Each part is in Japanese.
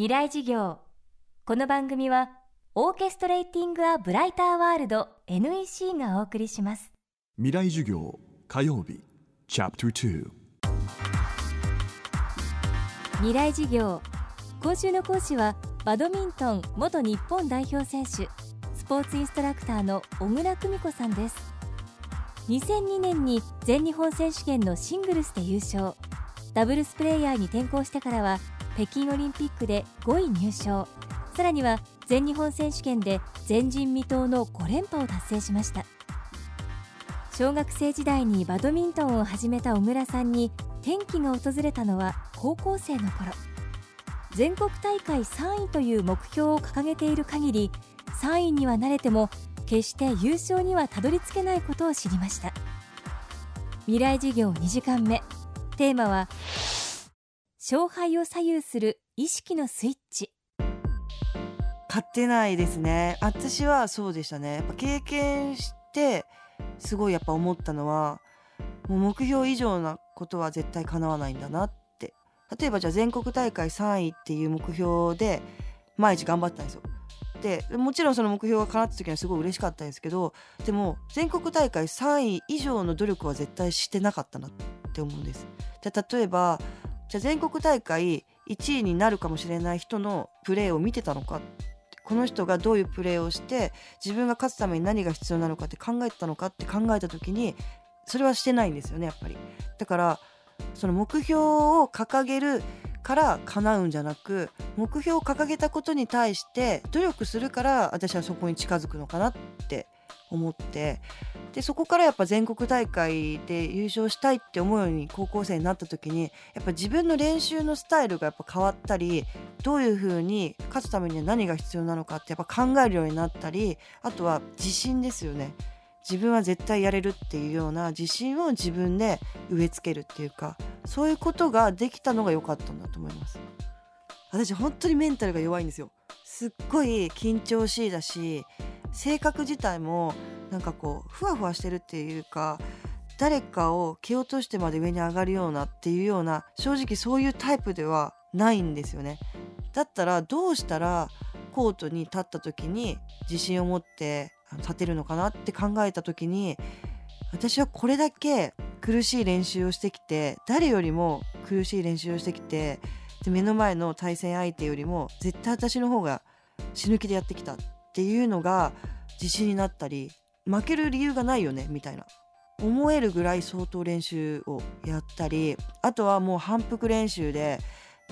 未来事業。この番組はオーケストレーティング・ア・ブライター・ワールド NEC がお送りします。未来授業火曜日チャプター未来事業。今週の講師はバドミントン元日本代表選手スポーツインストラクターの小倉久美子さんです。2002年に全日本選手権のシングルスで優勝。ダブルスプレーヤーに転向してからは北京オリンピックで5位入賞。さらには全日本選手権で前人未到の5連覇を達成しました。小学生時代にバドミントンを始めた小倉さんに転機が訪れたのは高校生の頃。全国大会3位という目標を掲げている限り3位にはなれても決して優勝にはたどり着けないことを知りました。未来事業2時間目。テーマは勝敗を左右する意識のスイッチ。買ってないですね。私はそうでしたね。やっぱ経験してすごいやっぱ思ったのはもう目標以上なことは絶対叶わないんだなって。例えばじゃあ全国大会3位っていう目標で毎日頑張ったんですよ。でもちろんその目標が叶った時にはすごい嬉しかったんですけどでも全国大会3位以上の努力は絶対してなかったなって思うんです。じゃあ例えばじゃあ全国大会1位になるかもしれない人のプレーを見てたのか？この人がどういうプレーをして自分が勝つために何が必要なのかって考えてたのかって考えた時にそれはしてないんですよねやっぱり。だからその目標を掲げるから叶うんじゃなく目標を掲げたことに対して努力するから私はそこに近づくのかなって思ってでそこからやっぱ全国大会で優勝したいって思うように高校生になった時にやっぱ自分の練習のスタイルがやっぱ変わったりどういうふうに勝つためには何が必要なのかってやっぱ考えるようになったりあとは自信ですよね。自分は絶対やれるっていうような自信を自分で植え付けるっていうかそういうことができたのが良かったんだと思います。私本当にメンタルが弱いんですよ。すっごい緊張しいだし性格自体もなんかこうふわふわしてるっていうか誰かを蹴落としてまで上に上がるようなっていうような正直そういうタイプではないんですよね。だったらどうしたらコートに立った時に自信を持って立てるのかなって考えた時に私はこれだけ苦しい練習をしてきて誰よりも苦しい練習をしてきてで目の前の対戦相手よりも絶対私の方が死ぬ気でやってきたっていうのが自信になったり負ける理由がないよねみたいな思えるぐらい相当練習をやったりあとはもう反復練習で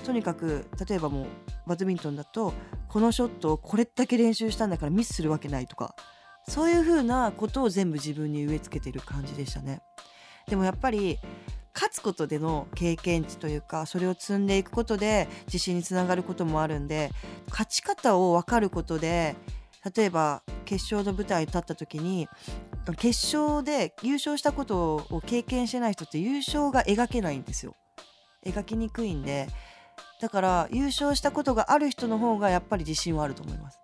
とにかく例えばもうバドミントンだとこのショットをこれだけ練習したんだからミスするわけないとかそういう風なことを全部自分に植え付けてる感じでしたね。でもやっぱり勝つことでの経験値というかそれを積んでいくことで自信につながることもあるんで勝ち方を分かることで例えば決勝の舞台に立った時に決勝で優勝したことを経験してない人って優勝が描けないんですよ。描きにくいんで。だから優勝したことがある人の方がやっぱり自信はあると思います。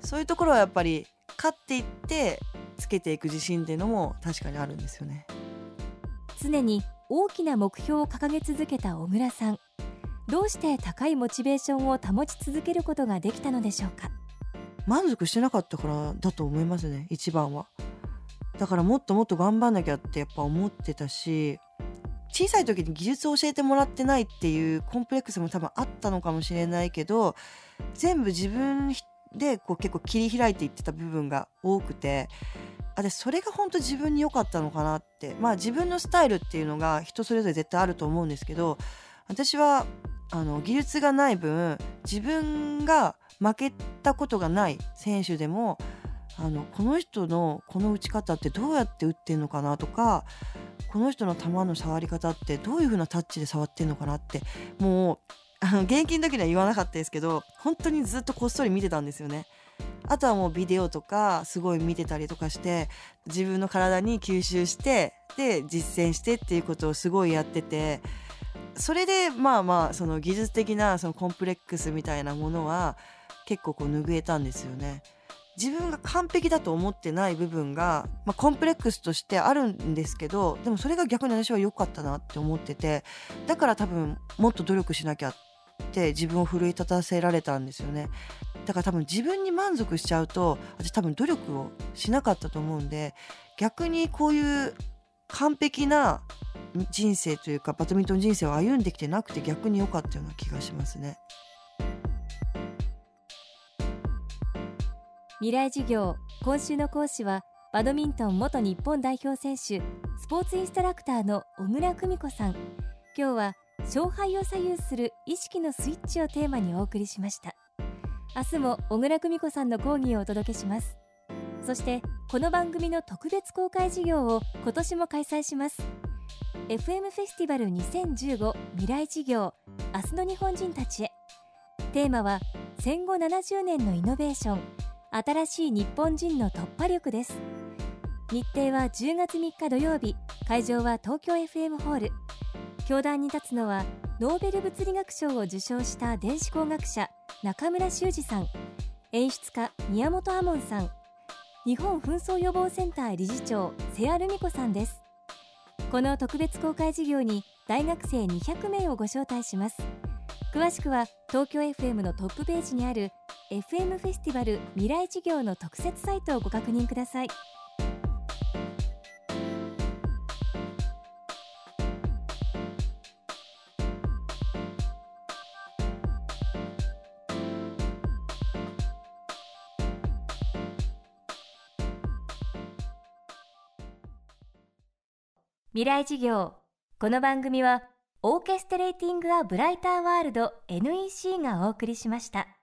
そういうところはやっぱり勝っていってつけていく自信っていうのも確かにあるんですよね。常に大きな目標を掲げ続けた小倉さんどうして高いモチベーションを保ち続けることができたのでしょうか満足してなかったからだと思いますね一番は。だからもっともっと頑張んなきゃってやっぱ思ってたし小さい時に技術を教えてもらってないっていうコンプレックスも多分あったのかもしれないけど全部自分でこう結構切り開いていってた部分が多くて私それが本当自分に良かったのかなって。まあ自分のスタイルっていうのが人それぞれ絶対あると思うんですけど私はあの技術がない分自分が負けたことがない選手でもあのこの人のこの打ち方ってどうやって打ってんのかなとかこの人の球の触り方ってどういう風なタッチで触ってんのかなってもう現役の時には言わなかったですけど本当にずっとこっそり見てたんですよね。あとはもうビデオとかすごい見てたりとかして自分の体に吸収してで実践してっていうことをすごいやっててそれでまあまあその技術的なそのコンプレックスみたいなものは結構こう拭えたんですよね。自分が完璧だと思ってない部分が、まあ、コンプレックスとしてあるんですけどでもそれが逆に私は良かったなって思っててだから多分もっと努力しなきゃって自分を奮い立たせられたんですよねだから多分自分に満足しちゃうと私多分努力をしなかったと思うんで逆にこういう完璧な人生というかバドミントン人生を歩んできてなくて逆に良かったような気がしますね。未来授業今週の講師はバドミントン元日本代表選手スポーツインストラクターの小倉久美子さん。今日は勝敗を左右する意識のスイッチをテーマにお送りしました。明日も小倉久美子さんの講義をお届けします。そしてこの番組の特別公開授業を今年も開催します。FM フェスティバル2015未来事業明日の日本人たちへ。テーマは戦後70年のイノベーション。新しい日本人の突破力です。日程は10月3日土曜日会場は東京 FM ホール。教壇に立つのはノーベル物理学賞を受賞した電子工学者中村修二さん。演出家宮本亞門さん。日本紛争予防センター理事長瀬谷留美子さんです。この特別公開授業に大学生200名をご招待します。詳しくは東京 FM のトップページにある FM フェスティバル未来事業の特設サイトをご確認ください未来事業この番組はオーケストレーティング・ア・ブライター・ワールド NEC がお送りしました。